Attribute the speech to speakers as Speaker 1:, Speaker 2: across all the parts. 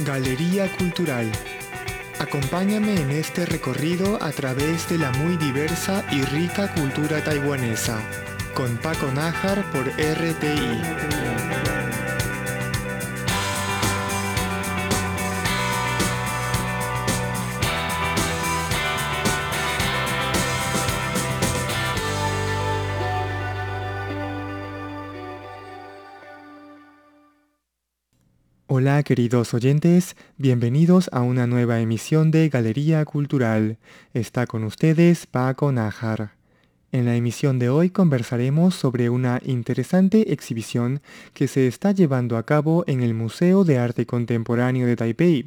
Speaker 1: Galería Cultural. Acompáñame en este recorrido a través de la muy diversa y rica cultura taiwanesa, con Paco Nájar por RTI. Hola queridos oyentes, bienvenidos a una nueva emisión de Galería Cultural. Está con ustedes Paco Nájar. En la emisión de hoy conversaremos sobre una interesante exhibición que se está llevando a cabo en el Museo de Arte Contemporáneo de Taipei.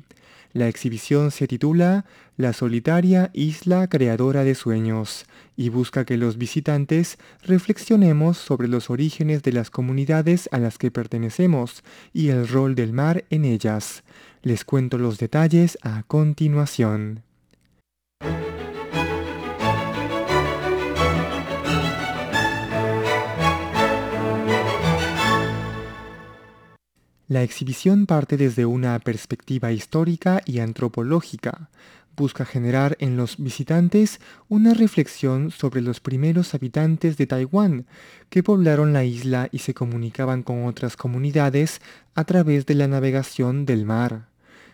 Speaker 1: La exhibición se titula La solitaria isla creadora de sueños y busca que los visitantes reflexionemos sobre los orígenes de las comunidades a las que pertenecemos y el rol del mar en ellas. Les cuento los detalles a continuación. La exhibición parte desde una perspectiva histórica y antropológica. Busca generar en los visitantes una reflexión sobre los primeros habitantes de Taiwán que poblaron la isla y se comunicaban con otras comunidades a través de la navegación del mar.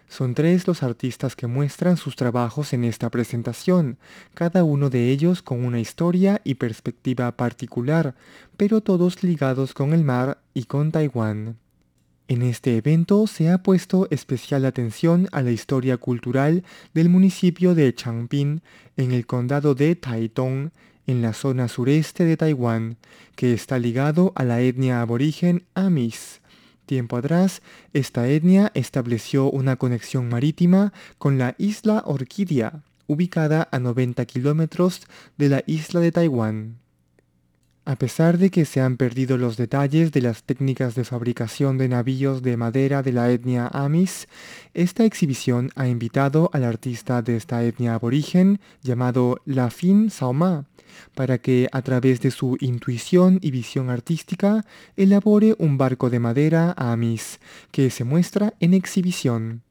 Speaker 1: Son tres los artistas que muestran sus trabajos en esta presentación, cada uno de ellos con una historia y perspectiva particular, pero todos ligados con el mar y con Taiwán. En este evento se ha puesto especial atención a la historia cultural del municipio de Changping en el condado de Taitung, en la zona sureste de Taiwán, que está ligado a la etnia aborigen Amis. Tiempo atrás, esta etnia estableció una conexión marítima con la isla Orquídea, ubicada a 90 kilómetros de la isla de Taiwán. A pesar de que se han perdido los detalles de las técnicas de fabricación de navíos de madera de la etnia Amis, esta exhibición ha invitado al artista de esta etnia aborigen llamado Lafin Saoma para que a través de su intuición y visión artística elabore un barco de madera Amis que se muestra en exhibición.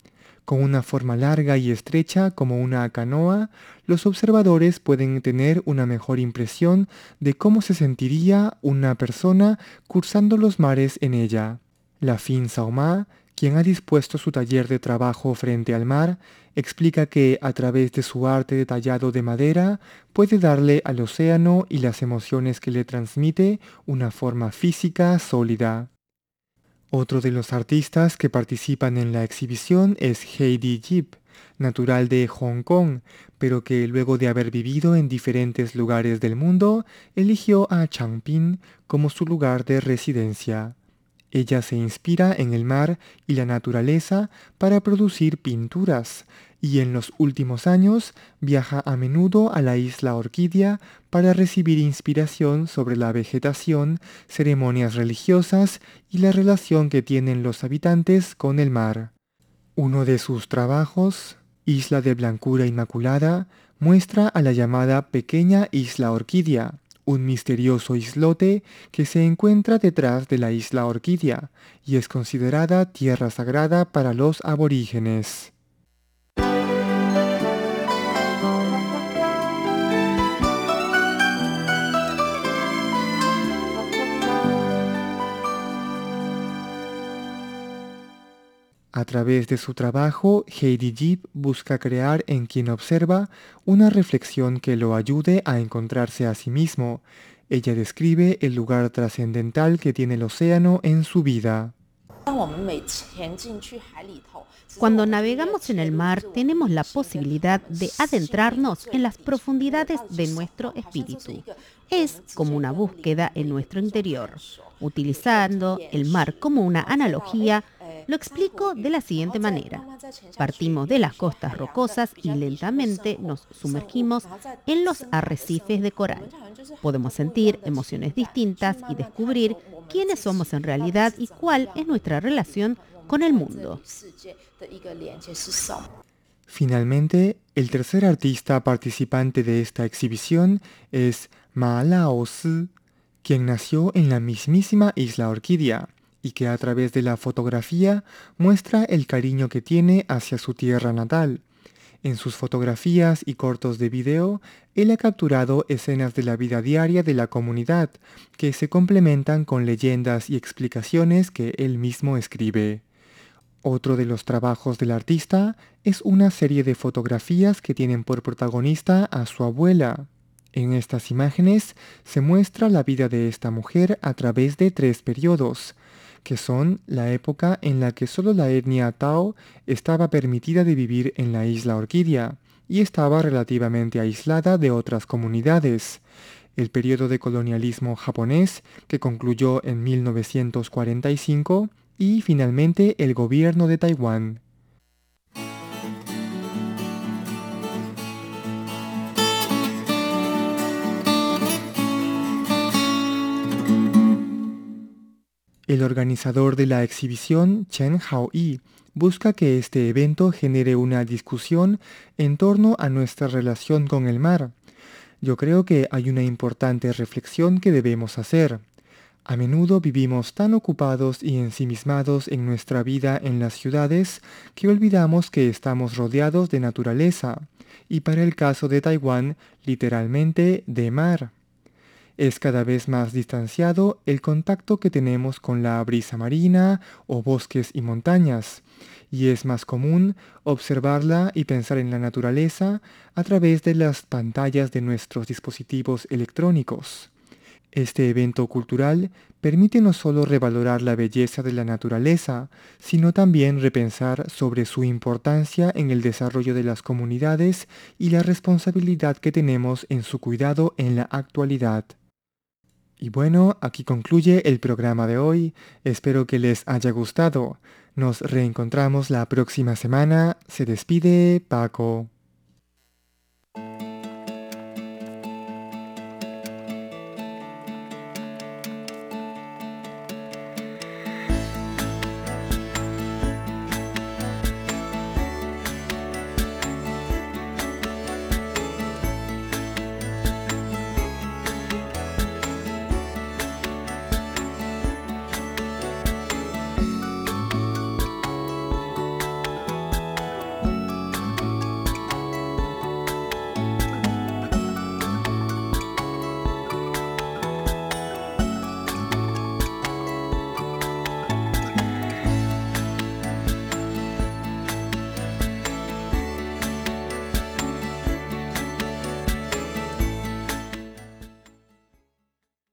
Speaker 1: Con una forma larga y estrecha como una canoa, los observadores pueden tener una mejor impresión de cómo se sentiría una persona cursando los mares en ella. La Fin Saoma, quien ha dispuesto su taller de trabajo frente al mar, explica que a través de su arte detallado de madera puede darle al océano y las emociones que le transmite una forma física sólida. Otro de los artistas que participan en la exhibición es Heidi Jip, natural de Hong Kong, pero que luego de haber vivido en diferentes lugares del mundo, eligió a Changping como su lugar de residencia. Ella se inspira en el mar y la naturaleza para producir pinturas, y en los últimos años viaja a menudo a la isla Orquídea para recibir inspiración sobre la vegetación, ceremonias religiosas y la relación que tienen los habitantes con el mar. Uno de sus trabajos, Isla de Blancura Inmaculada, muestra a la llamada Pequeña Isla Orquídea, un misterioso islote que se encuentra detrás de la isla Orquídea y es considerada tierra sagrada para los aborígenes. A través de su trabajo, Heidi Jeep busca crear en quien observa una reflexión que lo ayude a encontrarse a sí mismo. Ella describe el lugar trascendental que tiene el océano en su vida.
Speaker 2: Cuando navegamos en el mar tenemos la posibilidad de adentrarnos en las profundidades de nuestro espíritu. Es como una búsqueda en nuestro interior, utilizando el mar como una analogía lo explico de la siguiente manera. Partimos de las costas rocosas y lentamente nos sumergimos en los arrecifes de coral. Podemos sentir emociones distintas y descubrir quiénes somos en realidad y cuál es nuestra relación con el mundo.
Speaker 1: Finalmente, el tercer artista participante de esta exhibición es Ma Lao quien nació en la mismísima isla Orquídea y que a través de la fotografía muestra el cariño que tiene hacia su tierra natal. En sus fotografías y cortos de video, él ha capturado escenas de la vida diaria de la comunidad, que se complementan con leyendas y explicaciones que él mismo escribe. Otro de los trabajos del artista es una serie de fotografías que tienen por protagonista a su abuela. En estas imágenes se muestra la vida de esta mujer a través de tres periodos, que son la época en la que solo la etnia Tao estaba permitida de vivir en la isla Orquídea y estaba relativamente aislada de otras comunidades, el periodo de colonialismo japonés que concluyó en 1945 y finalmente el gobierno de Taiwán. El organizador de la exhibición, Chen Hao-yi, busca que este evento genere una discusión en torno a nuestra relación con el mar. Yo creo que hay una importante reflexión que debemos hacer. A menudo vivimos tan ocupados y ensimismados en nuestra vida en las ciudades que olvidamos que estamos rodeados de naturaleza, y para el caso de Taiwán, literalmente de mar. Es cada vez más distanciado el contacto que tenemos con la brisa marina o bosques y montañas, y es más común observarla y pensar en la naturaleza a través de las pantallas de nuestros dispositivos electrónicos. Este evento cultural permite no solo revalorar la belleza de la naturaleza, sino también repensar sobre su importancia en el desarrollo de las comunidades y la responsabilidad que tenemos en su cuidado en la actualidad. Y bueno, aquí concluye el programa de hoy. Espero que les haya gustado. Nos reencontramos la próxima semana. Se despide Paco.